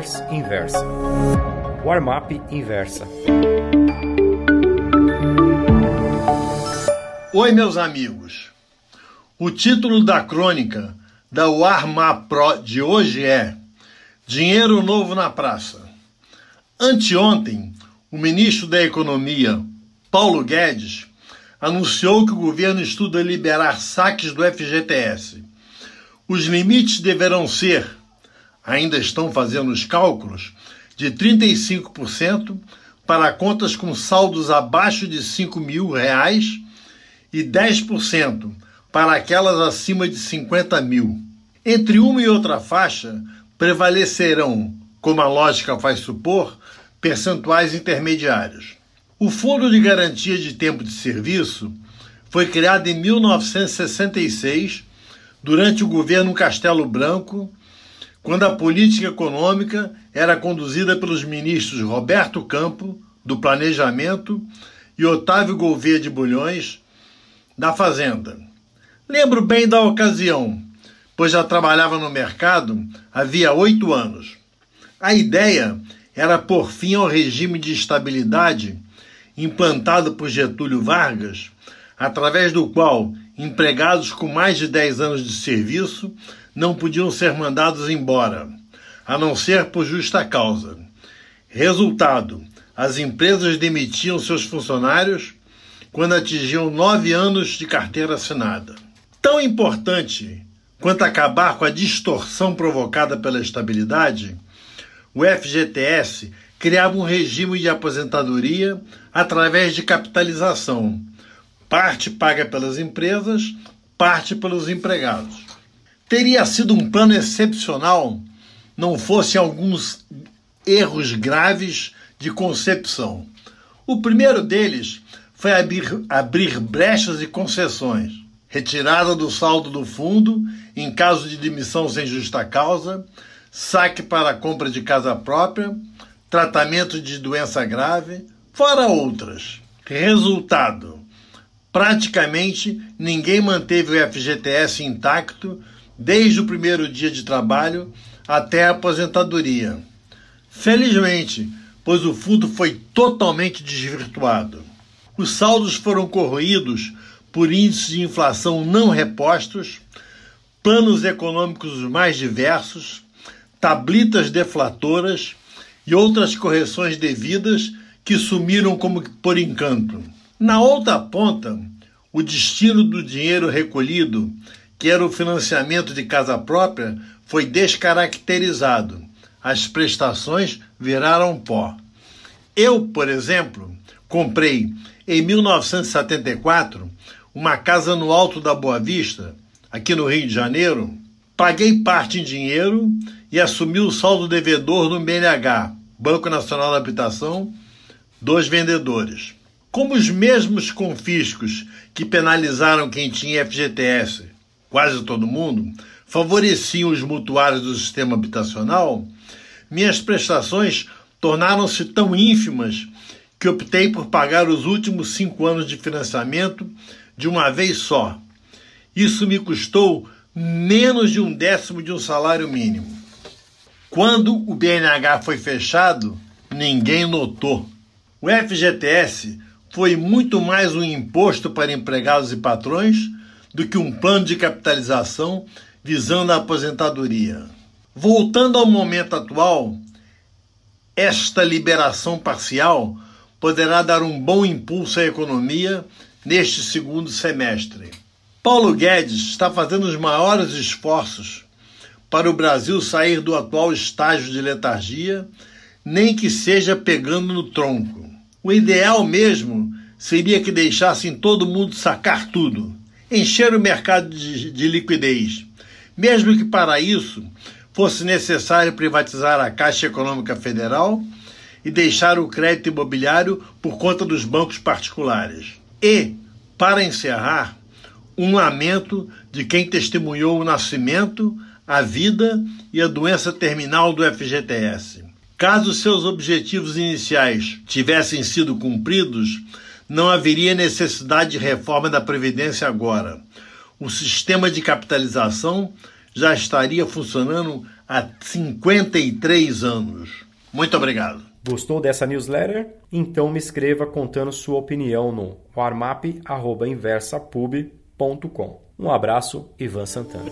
Reverse Inversa. Warm-up Inversa. Oi, meus amigos. O título da crônica da Warm-up Pro de hoje é Dinheiro Novo na Praça. Anteontem, o ministro da Economia, Paulo Guedes, anunciou que o governo estuda liberar saques do FGTS. Os limites deverão ser, ainda estão fazendo os cálculos, de 35% para contas com saldos abaixo de 5 mil reais e 10% para aquelas acima de 50 mil. Entre uma e outra faixa prevalecerão, como a lógica faz supor, percentuais intermediários. O Fundo de Garantia de Tempo de Serviço foi criado em 1966 durante o governo Castelo Branco quando a política econômica era conduzida pelos ministros Roberto Campo, do Planejamento, e Otávio Gouveia de Bulhões, da Fazenda. Lembro bem da ocasião, pois já trabalhava no mercado havia oito anos. A ideia era pôr fim ao regime de estabilidade implantado por Getúlio Vargas, através do qual empregados com mais de 10 anos de serviço não podiam ser mandados embora, a não ser por justa causa. Resultado: as empresas demitiam seus funcionários quando atingiam nove anos de carteira assinada. Tão importante quanto acabar com a distorção provocada pela estabilidade, o FGTS criava um regime de aposentadoria através de capitalização, parte paga pelas empresas, parte pelos empregados teria sido um plano excepcional não fossem alguns erros graves de concepção. O primeiro deles foi abrir, abrir brechas e concessões, retirada do saldo do fundo em caso de demissão sem justa causa, saque para a compra de casa própria, tratamento de doença grave, fora outras. Resultado: praticamente ninguém manteve o FGTS intacto desde o primeiro dia de trabalho até a aposentadoria. Felizmente, pois o fundo foi totalmente desvirtuado. Os saldos foram corroídos por índices de inflação não repostos, planos econômicos mais diversos, tablitas deflatoras e outras correções devidas que sumiram como por encanto. Na outra ponta, o destino do dinheiro recolhido que era o financiamento de casa própria, foi descaracterizado. As prestações viraram pó. Eu, por exemplo, comprei em 1974 uma casa no Alto da Boa Vista, aqui no Rio de Janeiro. Paguei parte em dinheiro e assumi o saldo devedor no BNH, Banco Nacional da Habitação, dos vendedores. Como os mesmos confiscos que penalizaram quem tinha FGTS quase todo mundo, favoreciam os mutuários do sistema habitacional, minhas prestações tornaram-se tão ínfimas que optei por pagar os últimos cinco anos de financiamento de uma vez só. Isso me custou menos de um décimo de um salário mínimo. Quando o BNH foi fechado, ninguém notou. O FGTS foi muito mais um imposto para empregados e patrões do que um plano de capitalização visando a aposentadoria. Voltando ao momento atual, esta liberação parcial poderá dar um bom impulso à economia neste segundo semestre. Paulo Guedes está fazendo os maiores esforços para o Brasil sair do atual estágio de letargia, nem que seja pegando no tronco. O ideal mesmo seria que deixassem todo mundo sacar tudo encher o mercado de, de liquidez, mesmo que para isso fosse necessário privatizar a Caixa Econômica Federal e deixar o crédito imobiliário por conta dos bancos particulares. E, para encerrar, um lamento de quem testemunhou o nascimento, a vida e a doença terminal do FGTS. Caso seus objetivos iniciais tivessem sido cumpridos, não haveria necessidade de reforma da Previdência agora. O sistema de capitalização já estaria funcionando há 53 anos. Muito obrigado. Gostou dessa newsletter? Então me escreva contando sua opinião no warmap.inversapub.com. Um abraço, Ivan Santana.